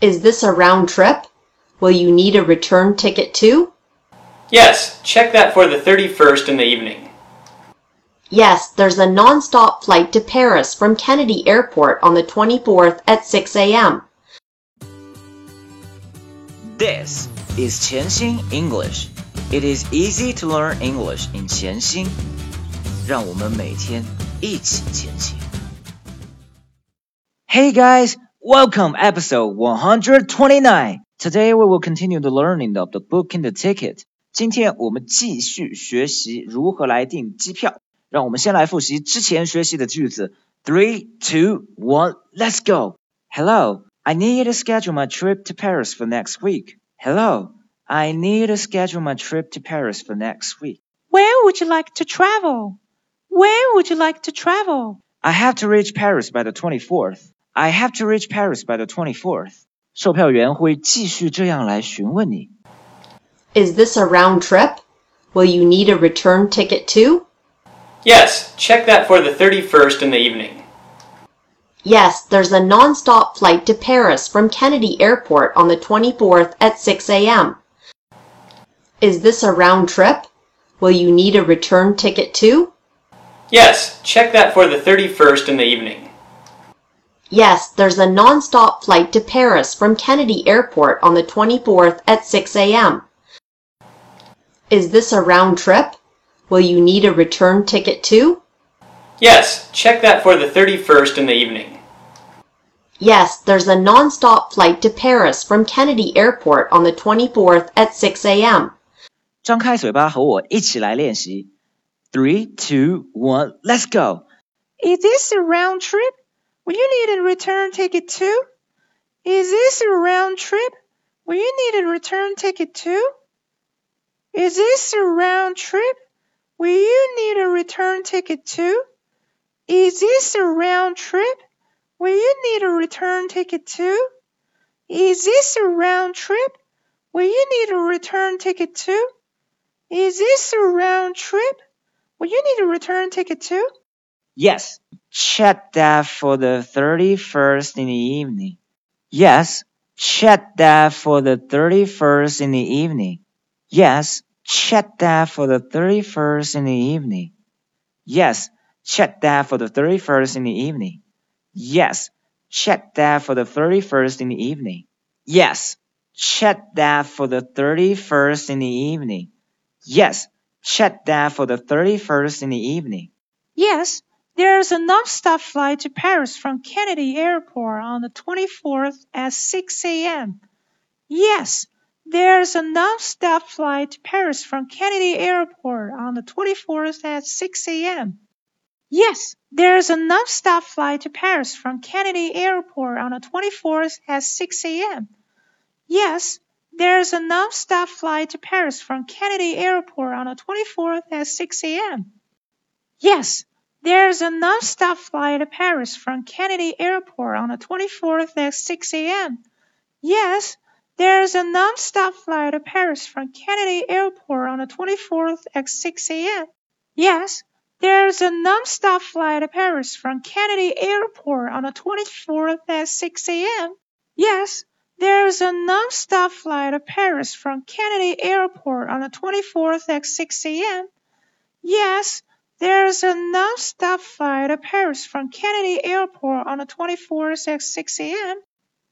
Is this a round trip? Will you need a return ticket too? Yes, check that for the 31st in the evening. Yes, there's a non-stop flight to Paris from Kennedy Airport on the 24th at 6 a.m. This is 潜心 English. It is easy to learn English in 潜心。让我们每天一起前行。Hey guys, welcome episode 129. Today we will continue the learning of the booking the ticket. 今天我们继续学习如何来订机票。让我们先来复习之前学习的句子。Three, two, one, let's go. Hello, I need to schedule my trip to Paris for next week. Hello, I need to schedule my trip to Paris for next week. Where would you like to travel? Where would you like to travel? I have to reach Paris by the 24th. I have to reach Paris by the 24th. 售票员会继续这样来询问你。 Is this a round trip? Will you need a return ticket too? Yes, check that for the 31st in the evening. Yes, there's a non-stop flight to Paris from Kennedy Airport on the 24th at 6 a.m. Is this a round trip? Will you need a return ticket too? Yes, check that for the 31st in the evening. Yes, there's a non-stop flight to Paris from Kennedy Airport on the 24th at 6 a.m. Is this a round trip? Will you need a return ticket too? Yes, check that for the 31st in the evening. Yes, there's a non-stop flight to Paris from Kennedy Airport on the 24th at 6 a.m. 张开嘴巴和我一起来练习。Three, two, one, let's go. Is this a round trip? Will you need a return ticket too? Is this a round trip? Will you need a return ticket too? Is this a round trip? Will you need a return ticket too? Is this a round trip? Will you need a return ticket too? Is this a round trip? Will you need a return ticket too? Is this a round trip? Will you need a return ticket too? Yes, check that for the 31st in the evening. Yes, check that for the 31st in the evening. Yes, check that for the 31st in the evening. Yes, check that for the 31st in the evening. Yes, check that for the 31st in the evening. Yes, check that for the 31st in the evening. Yes, check that for the 31st in the evening. Yes, there's a non-stop flight to Paris from Kennedy Airport on the 24th at 6 a.m. Yes, there's a non-stop flight to Paris from Kennedy Airport on the 24th at 6 a.m. Yes, there's a non-stop flight to Paris from Kennedy Airport on the 24th at 6 a.m. Yes, there's a non-stop flight to Paris from Kennedy Airport on the 24th at 6 a.m. Yes, there's a non-stop flight to Paris from Kennedy Airport on the 24th at 6 a.m. Yes, there's a non-stop flight to Paris from Kennedy Airport on the 24th at 6 a.m. Yes, there's a non-stop flight to Paris from Kennedy Airport on the 24th at 6 a.m. Yes, there's a non-stop flight to Paris from Kennedy Airport on the 24th at 6 a.m. Yes, there's a non-stop flight to Paris from Kennedy Airport on the 24th at 6 a.m.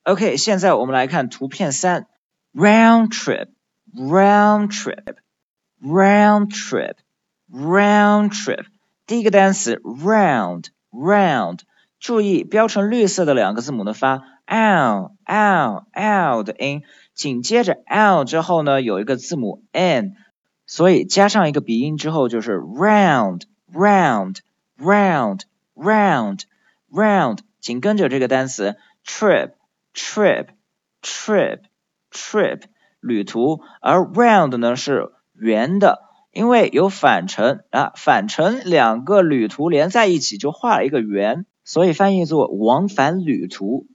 OK，现在我们来看图片三，round trip，round trip，round trip，round trip。第一个单词 round，round，注意标成绿色的两个字母呢发 l l l 的音，紧接着 l 之后呢有一个字母 n，所以加上一个鼻音之后就是 round，round，round，round，round，紧跟着这个单词 trip。trip trip trip 旅途，而 round 呢是圆的，因为有返程啊，返程两个旅途连在一起就画了一个圆，所以翻译作往返旅途。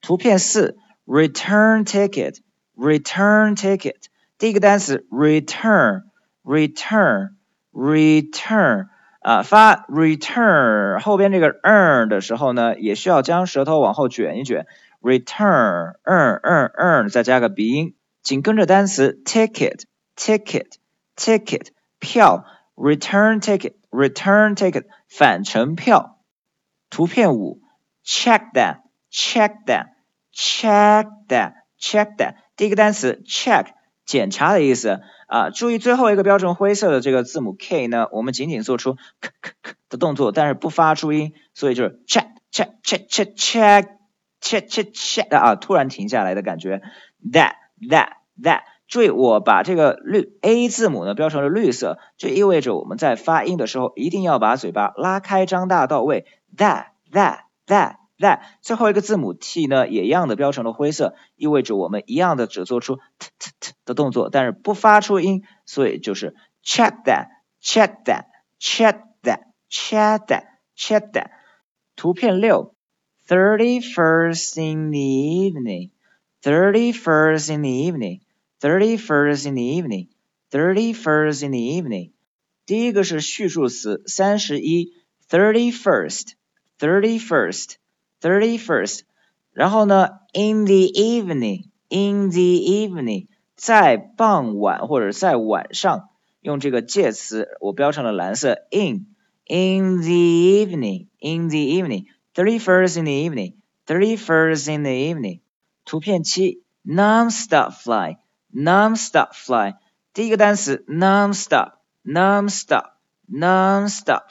图片四，return ticket return ticket 第一个单词 return return return 啊，发 return 后边这个 earn 的时候呢，也需要将舌头往后卷一卷。return earn earn earn 再加个鼻音，紧跟着单词 ticket ticket ticket 票 return ticket return ticket 返程票。图片五 check that check that check that check that 第一个单词 check 检查的意思啊，注意最后一个标准灰色的这个字母 k 呢，我们仅仅做出 k k k 的动作，但是不发出音，所以就是 check check check check check check check check 啊，突然停下来的感觉。that that that，注意我把这个绿 a 字母呢标成了绿色，这意味着我们在发音的时候一定要把嘴巴拉开张大到位。that that that。That 最后一个字母 t 呢，也一样的标成了灰色，意味着我们一样的只做出 t t t 的动作，但是不发出音，所以就是 check that，check that，check that，check that，check that。图片六，thirty first in the evening，thirty first in the evening，thirty first in the evening，thirty first in the evening。第一个是序数词，三十一，thirty first，thirty first。thirty first，然后呢，in the evening，in the evening，在傍晚或者在晚上，用这个介词我标成了蓝色，in，in the evening，in the evening，thirty first in the evening，thirty first in the evening。图片七，non-stop fly，non-stop fly，第一个单词 non-stop，non-stop，non-stop，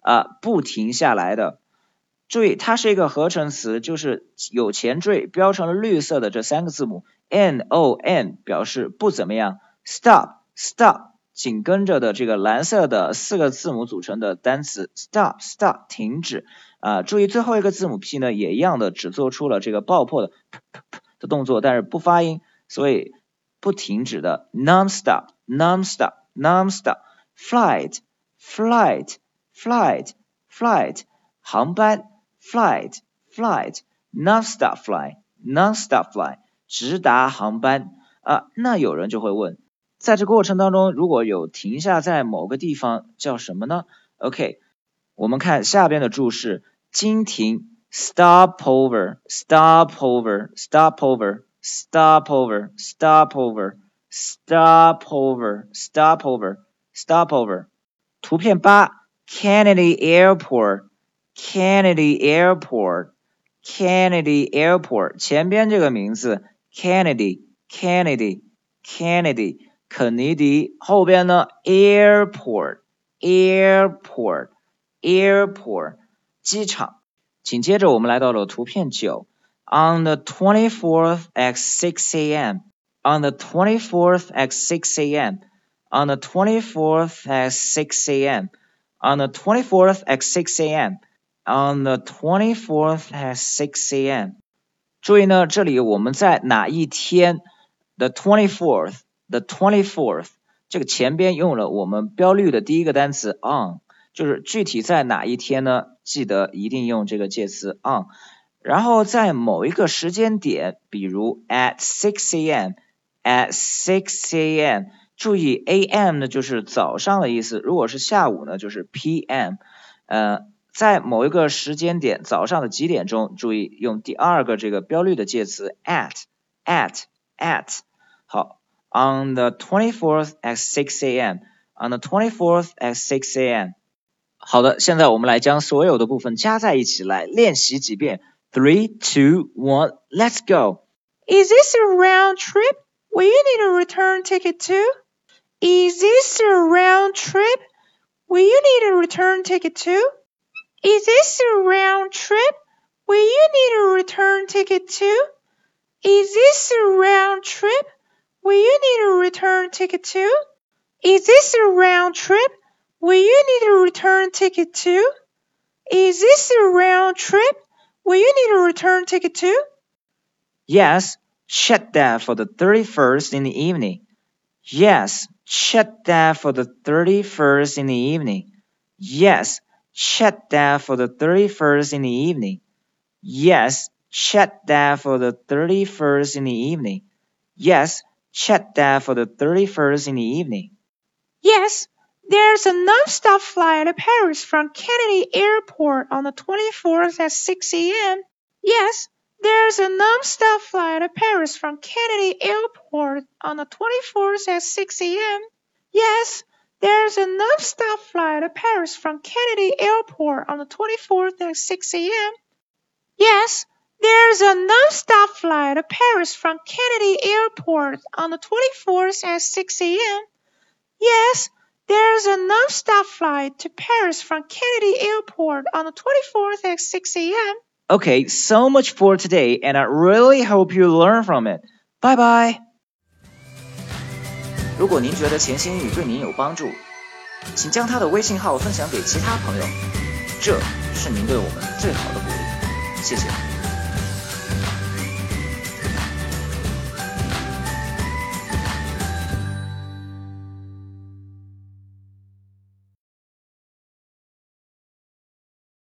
啊，不停下来的。 注意，它是一个合成词，就是有前缀标成了绿色的这三个字母。N o n 表示不怎么样，stop stop 紧跟着的这个蓝色的四个字母组成的单词。Stop stop 停止。啊，注意最后一个字母 p 呢也一样的只做出了这个爆破的 p p p 的动作，但是不发音，所以不停止的。Non-stop non-stop non-stop flight flight flight flight 航班。flight flight non-stop fly non-stop fly 直达航班啊，那有人就会问，在这过程当中如果有停下在某个地方叫什么呢？OK，我们看下边的注释，经停 stop over stop over stop over stop over stop over stop over stop over stop over，图片八 Kennedy Airport。 Kennedy Airport，Kennedy Airport 前边这个名字 Kennedy，Kennedy，Kennedy，肯尼迪，后边呢 Airport，Airport，Airport，机场。紧接着我们来到了图片九，On the twenty fourth at six a.m.，On the twenty fourth at six a.m.，On the twenty fourth at six a.m.，On the twenty fourth at six a.m. On the twenty fourth at six a.m. 注意呢，这里我们在哪一天？The twenty fourth，the twenty fourth，这个前边用了我们标绿的第一个单词 on，就是具体在哪一天呢？记得一定用这个介词 on。然后在某一个时间点，比如 at six a.m.，at six a.m. 注意 a.m. 呢就是早上的意思，如果是下午呢就是 p.m. 呃。在某一个时间点，早上的几点钟？注意用第二个这个标绿的介词 at，at，at。好，on the twenty fourth at six a.m. on the twenty fourth at six a.m. 好的，现在我们来将所有的部分加在一起来练习几遍。Three, two, one, let's go. Is this a round trip? Will you need a return ticket too? Is this a round trip? Will you need a return ticket too? Is this a round trip? Will you need a return ticket too? Is this a round trip? Will you need a return ticket too? Is this a round trip? Will you need a return ticket too? Is this a round trip? Will you need a return ticket too? Yes, check that for the 31st in the evening. Yes, check that for the 31st in the evening. Yes, Check that for the 31st in the evening. Yes, check that for the 31st in the evening. Yes, check that for the 31st in the evening. Yes, there's a non-stop flight to Paris from Kennedy Airport on the 24th at 6 a.m. Yes, There's a non-stop flight to Paris from Kennedy Airport on the 24th at 6 a.m. Yes, there's a non-stop flight to Paris from Kennedy Airport on the 24th at 6 a.m. Yes, there's a non-stop flight to Paris from Kennedy Airport on the 24th at 6 a.m. Yes, there's a non-stop flight to Paris from Kennedy Airport on the 24th at 6 a.m. Okay, so much for today, and I really hope you learn from it. Bye bye. 如果您觉得钱新宇对您有帮助，请将他的微信号分享给其他朋友，这是您对我们最好的鼓励。谢谢。